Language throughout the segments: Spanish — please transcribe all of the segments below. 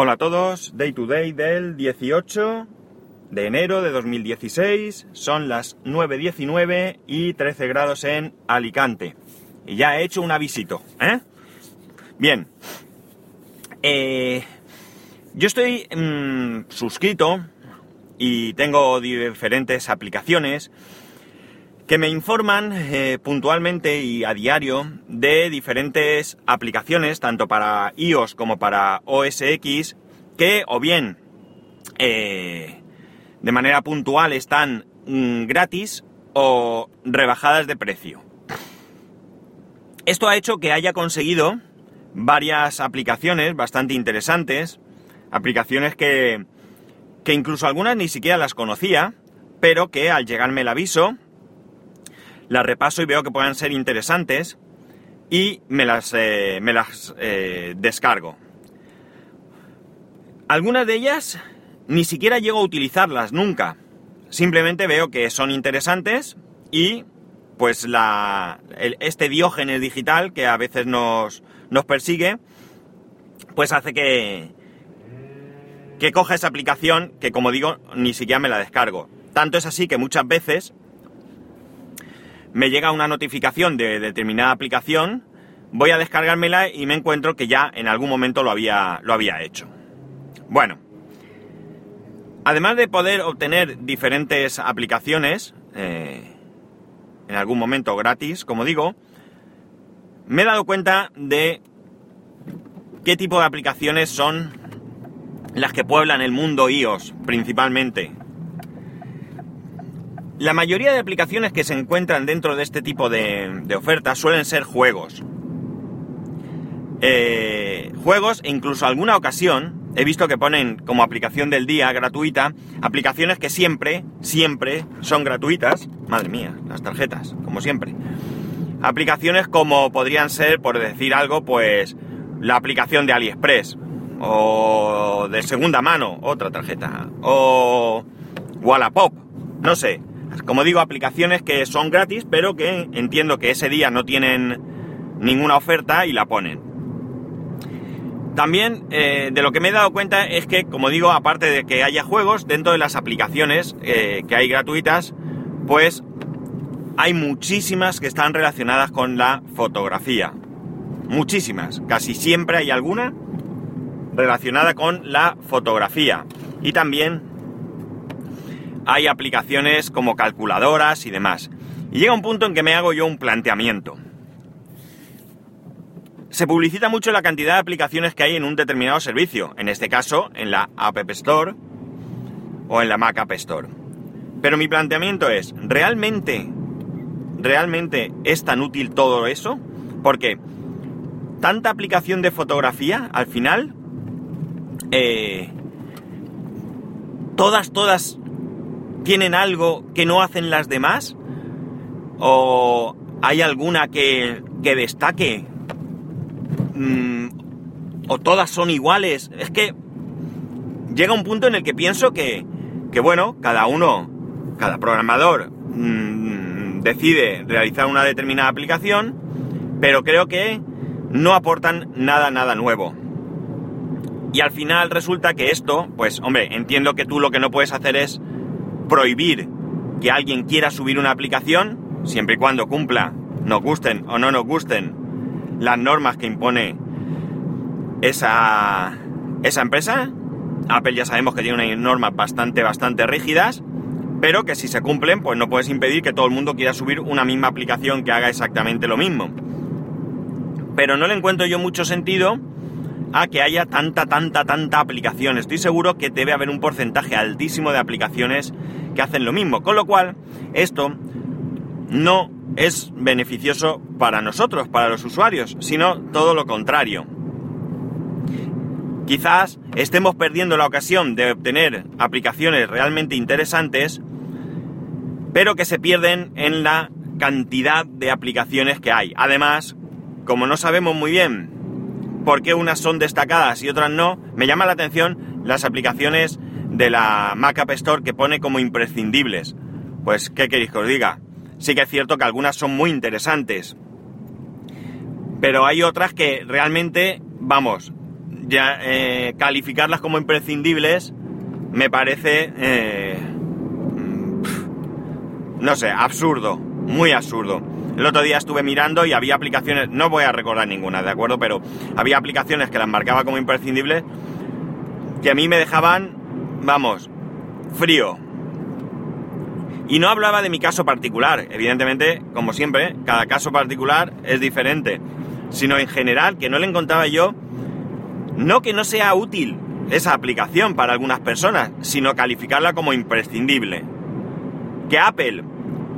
Hola a todos, Day to Day del 18 de enero de 2016, son las 9.19 y 13 grados en Alicante. Y ya he hecho un avisito, ¿eh? Bien, eh, yo estoy mm, suscrito y tengo diferentes aplicaciones que me informan eh, puntualmente y a diario de diferentes aplicaciones, tanto para iOS como para OS X, que o bien eh, de manera puntual están mm, gratis o rebajadas de precio. Esto ha hecho que haya conseguido varias aplicaciones bastante interesantes, aplicaciones que, que incluso algunas ni siquiera las conocía, pero que al llegarme el aviso, las repaso y veo que puedan ser interesantes y me las, eh, me las eh, descargo. Algunas de ellas ni siquiera llego a utilizarlas nunca. Simplemente veo que son interesantes y pues la, este diógenes digital que a veces nos, nos persigue, pues hace que, que coja esa aplicación que como digo ni siquiera me la descargo. Tanto es así que muchas veces me llega una notificación de determinada aplicación, voy a descargármela y me encuentro que ya en algún momento lo había, lo había hecho. Bueno, además de poder obtener diferentes aplicaciones, eh, en algún momento gratis, como digo, me he dado cuenta de qué tipo de aplicaciones son las que pueblan el mundo iOS principalmente. La mayoría de aplicaciones que se encuentran dentro de este tipo de, ofertas suelen ser juegos. Eh, juegos e incluso alguna ocasión he visto que ponen como aplicación del día gratuita aplicaciones que siempre, siempre son gratuitas. Madre mía, las tarjetas, como siempre. Aplicaciones como podrían ser, por decir algo, pues la aplicación de AliExpress o de segunda mano, otra tarjeta, o Wallapop, no sé. Como digo, aplicaciones que son gratis, pero que entiendo que ese día no tienen ninguna oferta y la ponen. También eh, de lo que me he dado cuenta es que, como digo, aparte de que haya juegos, dentro de las aplicaciones eh, que hay gratuitas, pues hay muchísimas que están relacionadas con la fotografía. Muchísimas. Casi siempre hay alguna relacionada con la fotografía. Y también hay aplicaciones como calculadoras y demás. Y llega un punto en que me hago yo un planteamiento. Se publicita mucho la cantidad de aplicaciones que hay en un determinado servicio, en este caso en la App Store o en la Mac App Store. Pero mi planteamiento es, ¿realmente, realmente es tan útil todo eso? Porque tanta aplicación de fotografía, al final, eh, todas, todas tienen algo que no hacen las demás? ¿O hay alguna que, que destaque? Mm, ¿O todas son iguales? Es que llega un punto en el que pienso que, que bueno, cada uno, cada programador mm, decide realizar una determinada aplicación, pero creo que no aportan nada, nada nuevo. Y al final resulta que esto, pues hombre, entiendo que tú lo que no puedes hacer es prohibir que alguien quiera subir una aplicación, siempre y cuando cumpla, nos gusten o no nos gusten, las normas que impone esa, esa empresa. Apple ya sabemos que tiene unas normas bastante, bastante rígidas, pero que si se cumplen, pues no puedes impedir que todo el mundo quiera subir una misma aplicación que haga exactamente lo mismo. Pero no le encuentro yo mucho sentido a que haya tanta, tanta, tanta aplicación. Estoy seguro que debe haber un porcentaje altísimo de aplicaciones que hacen lo mismo. Con lo cual, esto no es beneficioso para nosotros, para los usuarios, sino todo lo contrario. Quizás estemos perdiendo la ocasión de obtener aplicaciones realmente interesantes, pero que se pierden en la cantidad de aplicaciones que hay. Además, como no sabemos muy bien por qué unas son destacadas y otras no, me llama la atención las aplicaciones de la Mac App Store que pone como imprescindibles. Pues, ¿qué queréis que os diga? Sí que es cierto que algunas son muy interesantes. Pero hay otras que realmente, vamos, ya eh, calificarlas como imprescindibles me parece, eh, no sé, absurdo, muy absurdo. El otro día estuve mirando y había aplicaciones, no voy a recordar ninguna, ¿de acuerdo? Pero había aplicaciones que las marcaba como imprescindibles que a mí me dejaban, vamos, frío. Y no hablaba de mi caso particular, evidentemente, como siempre, cada caso particular es diferente, sino en general, que no le encontraba yo, no que no sea útil esa aplicación para algunas personas, sino calificarla como imprescindible. Que Apple,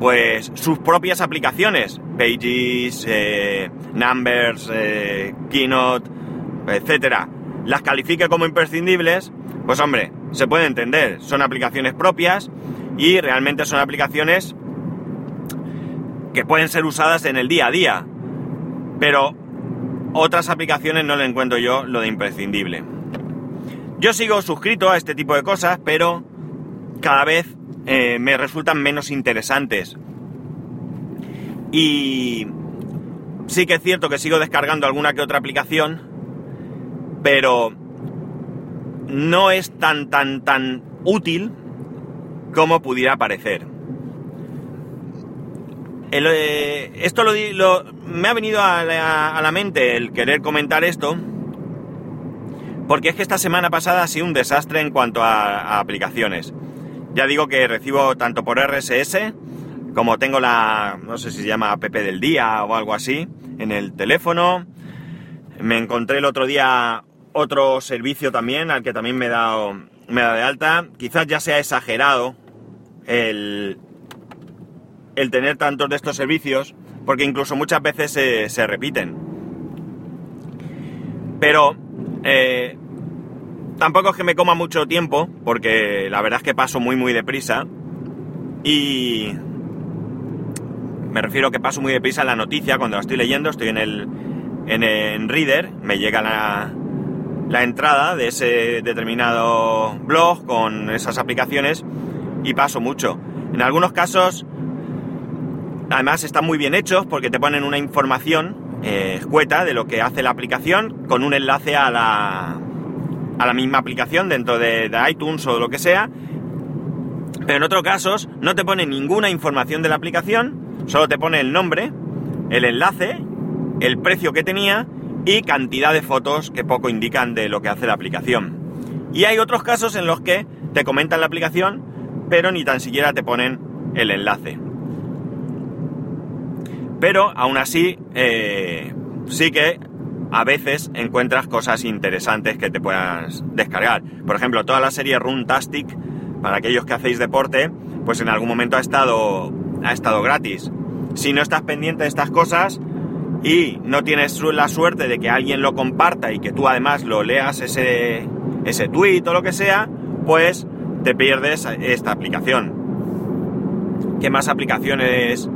pues sus propias aplicaciones, Pages, eh, Numbers, eh, Keynote, etcétera, las califique como imprescindibles, pues hombre, se puede entender, son aplicaciones propias y realmente son aplicaciones que pueden ser usadas en el día a día, pero otras aplicaciones no le encuentro yo lo de imprescindible. Yo sigo suscrito a este tipo de cosas, pero cada vez eh, me resultan menos interesantes. Y sí que es cierto que sigo descargando alguna que otra aplicación, pero no es tan, tan, tan útil como pudiera parecer. Eh, esto lo, me ha venido a la, mente el querer comentar esto, porque es que esta semana pasada ha sido un desastre en cuanto a, aplicaciones. Ya digo que recibo tanto por RSS, como tengo la, no sé si se llama app del día o algo así, en el teléfono. Me encontré el otro día otro servicio también, al que también me he dado, me he dado de alta. Quizás ya sea exagerado el, el tener tantos de estos servicios, porque incluso muchas veces se, repiten. Pero eh, tampoco es que me coma mucho tiempo, porque la verdad es que paso muy muy deprisa. Y me refiero que paso muy deprisa la noticia cuando la estoy leyendo, estoy en el en, en Reader, me llega la, la entrada de ese determinado blog con esas aplicaciones y paso mucho. En algunos casos, además están muy bien hechos porque te ponen una información eh, escueta de lo que hace la aplicación con un enlace a la, a la misma aplicación dentro de, iTunes o de lo que sea. Pero en otros casos no te pone ninguna información de la aplicación, solo te pone el nombre, el enlace, el precio que tenía y cantidad de fotos que poco indican de lo que hace la aplicación. Y hay otros casos en los que te comentan la aplicación, pero ni tan siquiera te ponen el enlace. Pero aún así, eh, sí que a veces encuentras cosas interesantes que te puedas descargar. Por ejemplo, toda la serie Runtastic, para aquellos que hacéis deporte, pues en algún momento ha estado, ha estado gratis. Si no estás pendiente de estas cosas, y no tienes la suerte de que alguien lo comparta y que tú además lo leas ese, ese tweet o lo que sea, pues te pierdes esta aplicación. ¿Qué más aplicaciones?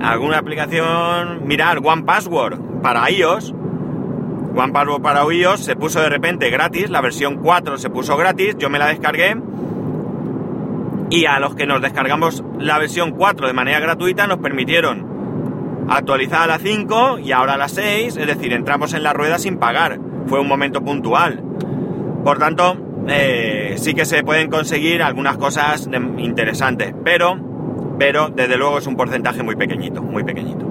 ¿Alguna aplicación? Mirar, One Password para iOS. One Password para iOS se puso de repente gratis, la versión 4 se puso gratis, yo me la descargué. Y a los que nos descargamos la versión 4 de manera gratuita nos permitieron actualizada a la 5 y ahora a la 6, es decir, entramos en la rueda sin pagar. Fue un momento puntual. Por tanto, eh, sí que se pueden conseguir algunas cosas interesantes, pero, pero desde luego es un porcentaje muy pequeñito, muy pequeñito.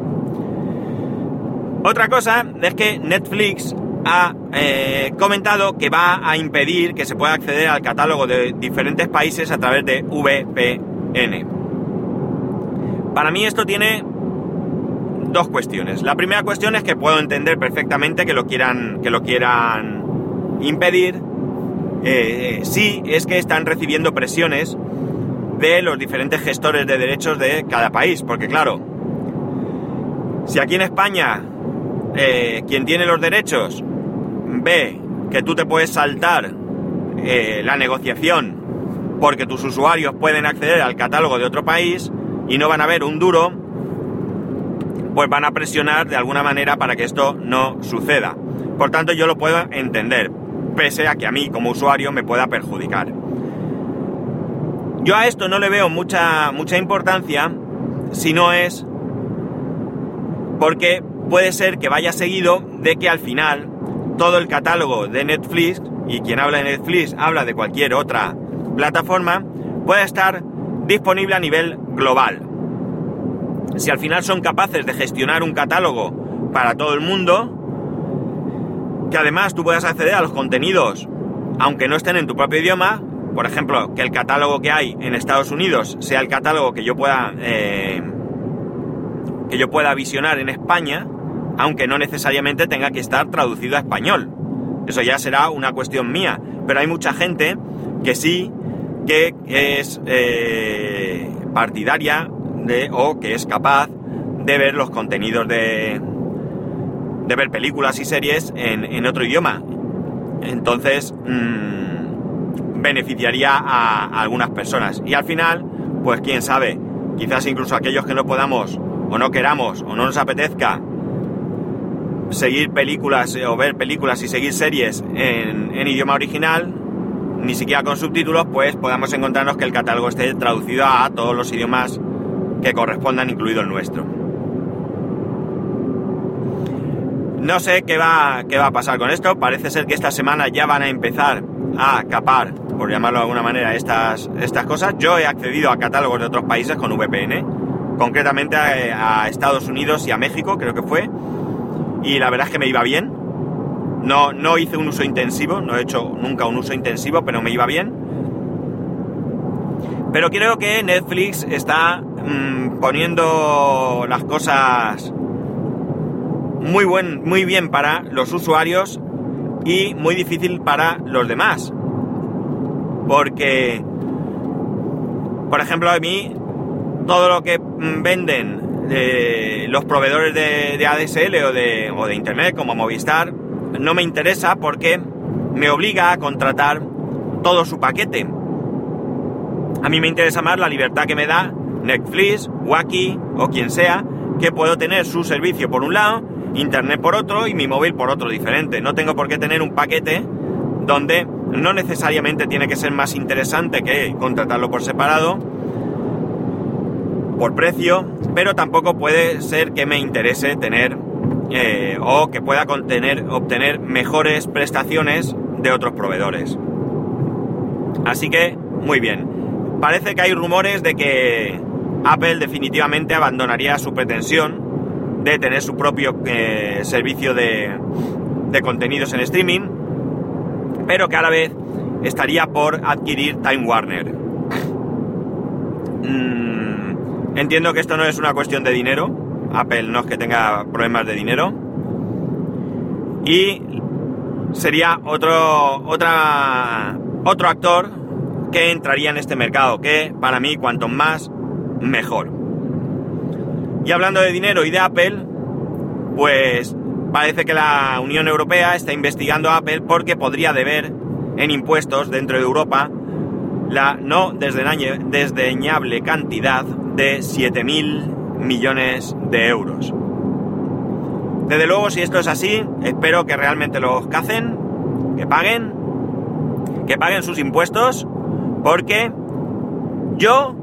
Otra cosa es que Netflix ha eh, comentado que va a impedir que se pueda acceder al catálogo de diferentes países a través de VPN. Para mí esto tiene dos cuestiones. La primera cuestión es que puedo entender perfectamente que lo quieran, que lo quieran impedir. Eh, sí, es que están recibiendo presiones de los diferentes gestores de derechos de cada país, porque claro, si aquí en España eh, quien tiene los derechos ve que tú te puedes saltar eh, la negociación porque tus usuarios pueden acceder al catálogo de otro país y no van a ver un duro, pues van a presionar de alguna manera para que esto no suceda. Por tanto, yo lo puedo entender, pese a que a mí como usuario me pueda perjudicar. Yo a esto no le veo mucha, mucha importancia si no es porque puede ser que vaya seguido de que al final todo el catálogo de Netflix, y quien habla de Netflix habla de cualquier otra plataforma, pueda estar disponible a nivel global. Si al final son capaces de gestionar un catálogo para todo el mundo, que además tú puedas acceder a los contenidos aunque no estén en tu propio idioma, por ejemplo, que el catálogo que hay en Estados Unidos sea el catálogo que yo pueda eh, que yo pueda visionar en España, aunque no necesariamente tenga que estar traducido a español. Eso ya será una cuestión mía. Pero hay mucha gente que sí que es eh, partidaria de o que es capaz de ver los contenidos de de ver películas y series en, otro idioma. Entonces mmm, beneficiaría a, algunas personas. Y al final, pues quién sabe, quizás incluso aquellos que no podamos o no queramos o no nos apetezca seguir películas o ver películas y seguir series en, idioma original, ni siquiera con subtítulos, pues podamos encontrarnos que el catálogo esté traducido a todos los idiomas que correspondan, incluido el nuestro. No sé qué va, qué va a pasar con esto. Parece ser que esta semana ya van a empezar a capar, por llamarlo de alguna manera, estas, estas cosas. Yo he accedido a catálogos de otros países con VPN, concretamente a, Estados Unidos y a México, creo que fue y la verdad es que me iba bien. No, no hice un uso intensivo, no he hecho nunca un uso intensivo, pero me iba bien. Pero creo que Netflix está mm, poniendo las cosas muy, buen, muy bien para los usuarios y muy difícil para los demás. Porque, por ejemplo, a mí, todo lo que mm, venden los proveedores de, ADSL o de, o de Internet como Movistar no me interesa porque me obliga a contratar todo su paquete. A mí me interesa más la libertad que me da Netflix, Wacky o quien sea, que puedo tener su servicio por un lado, Internet por otro y mi móvil por otro diferente. No tengo por qué tener un paquete donde no necesariamente tiene que ser más interesante que contratarlo por separado por precio, pero tampoco puede ser que me interese tener eh, o que pueda contener, obtener mejores prestaciones de otros proveedores. Así que, muy bien. Parece que hay rumores de que Apple definitivamente abandonaría su pretensión de tener su propio eh, servicio de, de contenidos en streaming, pero que a la vez estaría por adquirir Time Warner. Mm, Entiendo que esto no es una cuestión de dinero. Apple no es que tenga problemas de dinero. Y sería otro, otra, otro actor que entraría en este mercado, que para mí cuanto más, mejor. Y hablando de dinero y de Apple, pues parece que la Unión Europea está investigando a Apple porque podría deber en impuestos dentro de Europa la no desdeñable cantidad de 7.000 millones de euros. Desde luego, si esto es así, espero que realmente los cacen, que paguen, que paguen sus impuestos, porque yo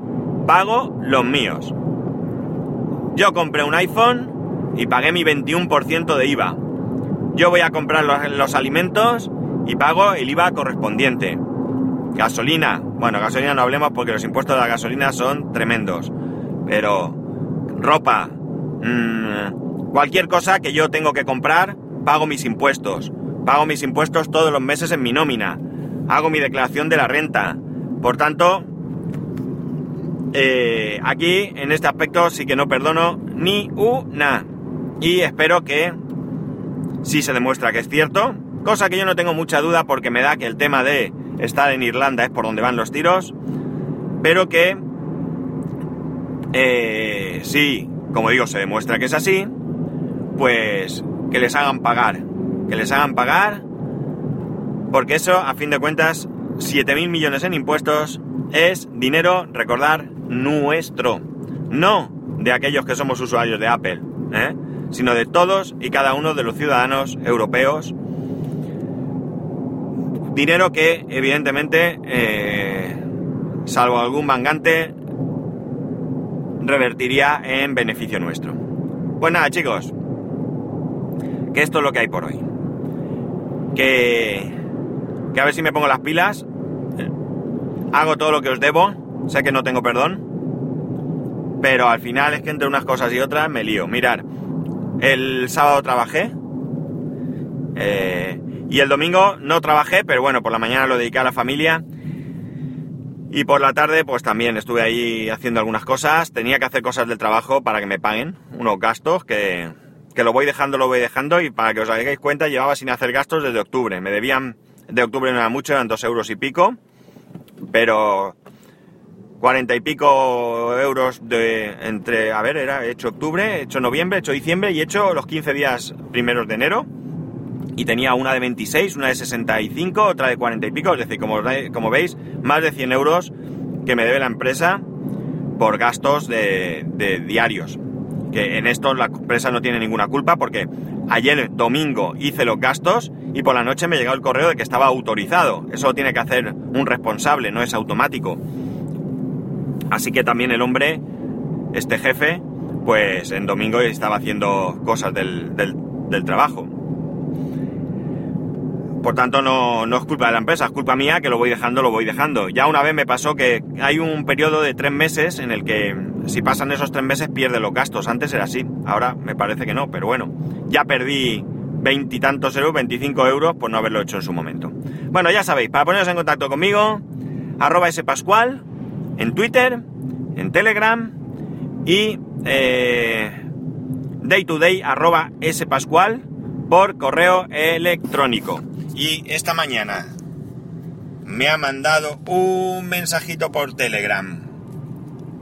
pago los míos. Yo compré un iPhone y pagué mi 21% de IVA. Yo voy a comprar los, alimentos y pago el IVA correspondiente. Gasolina. Bueno, gasolina no hablemos porque los impuestos de la gasolina son tremendos pero ropa, mmm, cualquier cosa que yo tengo que comprar, pago mis impuestos. Pago mis impuestos todos los meses en mi nómina. Hago mi declaración de la renta. Por tanto, eh, aquí en este aspecto sí que no perdono ni una. Y espero que si se demuestra que es cierto, cosa que yo no tengo mucha duda porque me da que el tema de estar en Irlanda es por donde van los tiros, pero que eh, si, como digo, se demuestra que es así, pues que les hagan pagar. Que les hagan pagar, porque eso, a fin de cuentas, 7.000 millones en impuestos es dinero, recordar, nuestro. No de aquellos que somos usuarios de Apple, ¿eh? sino de todos y cada uno de los ciudadanos europeos. Dinero que, evidentemente, eh, salvo algún mangante, revertiría en beneficio nuestro. Pues nada, chicos, que esto es lo que hay por hoy. que, que a ver si me pongo las pilas. Hago todo lo que os debo. Sé que no tengo perdón. Pero al final es que entre unas cosas y otras me lío. Mirar, el sábado trabajé. Eh, y el domingo no trabajé, pero bueno, por la mañana lo dediqué a la familia. Y por la tarde, pues también estuve ahí haciendo algunas cosas. Tenía que hacer cosas del trabajo para que me paguen unos gastos que, que lo voy dejando, lo voy dejando. Y para que os hagáis cuenta, llevaba sin hacer gastos desde octubre. Me debían de octubre no era mucho, eran dos euros y pico. Pero cuarenta y pico euros de entre, a ver, era hecho octubre, hecho noviembre, hecho diciembre y hecho los 15 días primeros de enero y tenía una de 26, una de 65, otra de 40 y pico, es decir, como, como veis, más de 100 euros que me debe la empresa por gastos de, de diarios. Que en esto la empresa no tiene ninguna culpa porque ayer domingo hice los gastos y por la noche me llegó el correo de que estaba autorizado. Eso lo tiene que hacer un responsable, no es automático. Así que también el hombre, este jefe, pues en domingo estaba haciendo cosas del, del, del trabajo. Por tanto, no, es culpa de la empresa, es culpa mía que lo voy dejando, lo voy dejando. Ya una vez me pasó que hay un periodo de tres meses en el que si pasan esos tres meses pierde los gastos. Antes era así, ahora me parece que no, pero bueno, ya perdí veintitantos euros, 25 euros por no haberlo hecho en su momento. Bueno, ya sabéis, para poneros en contacto conmigo, arroba spascual, en Twitter, en Telegram y eh, day to day arroba spascual por correo electrónico. Y esta mañana me ha mandado un mensajito por Telegram.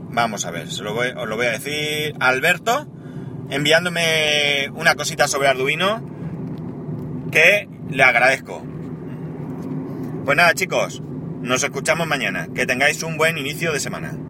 Vamos a ver, os lo voy a decir. Alberto, enviándome una cosita sobre Arduino que le agradezco. Pues nada chicos, nos escuchamos mañana. Que tengáis un buen inicio de semana.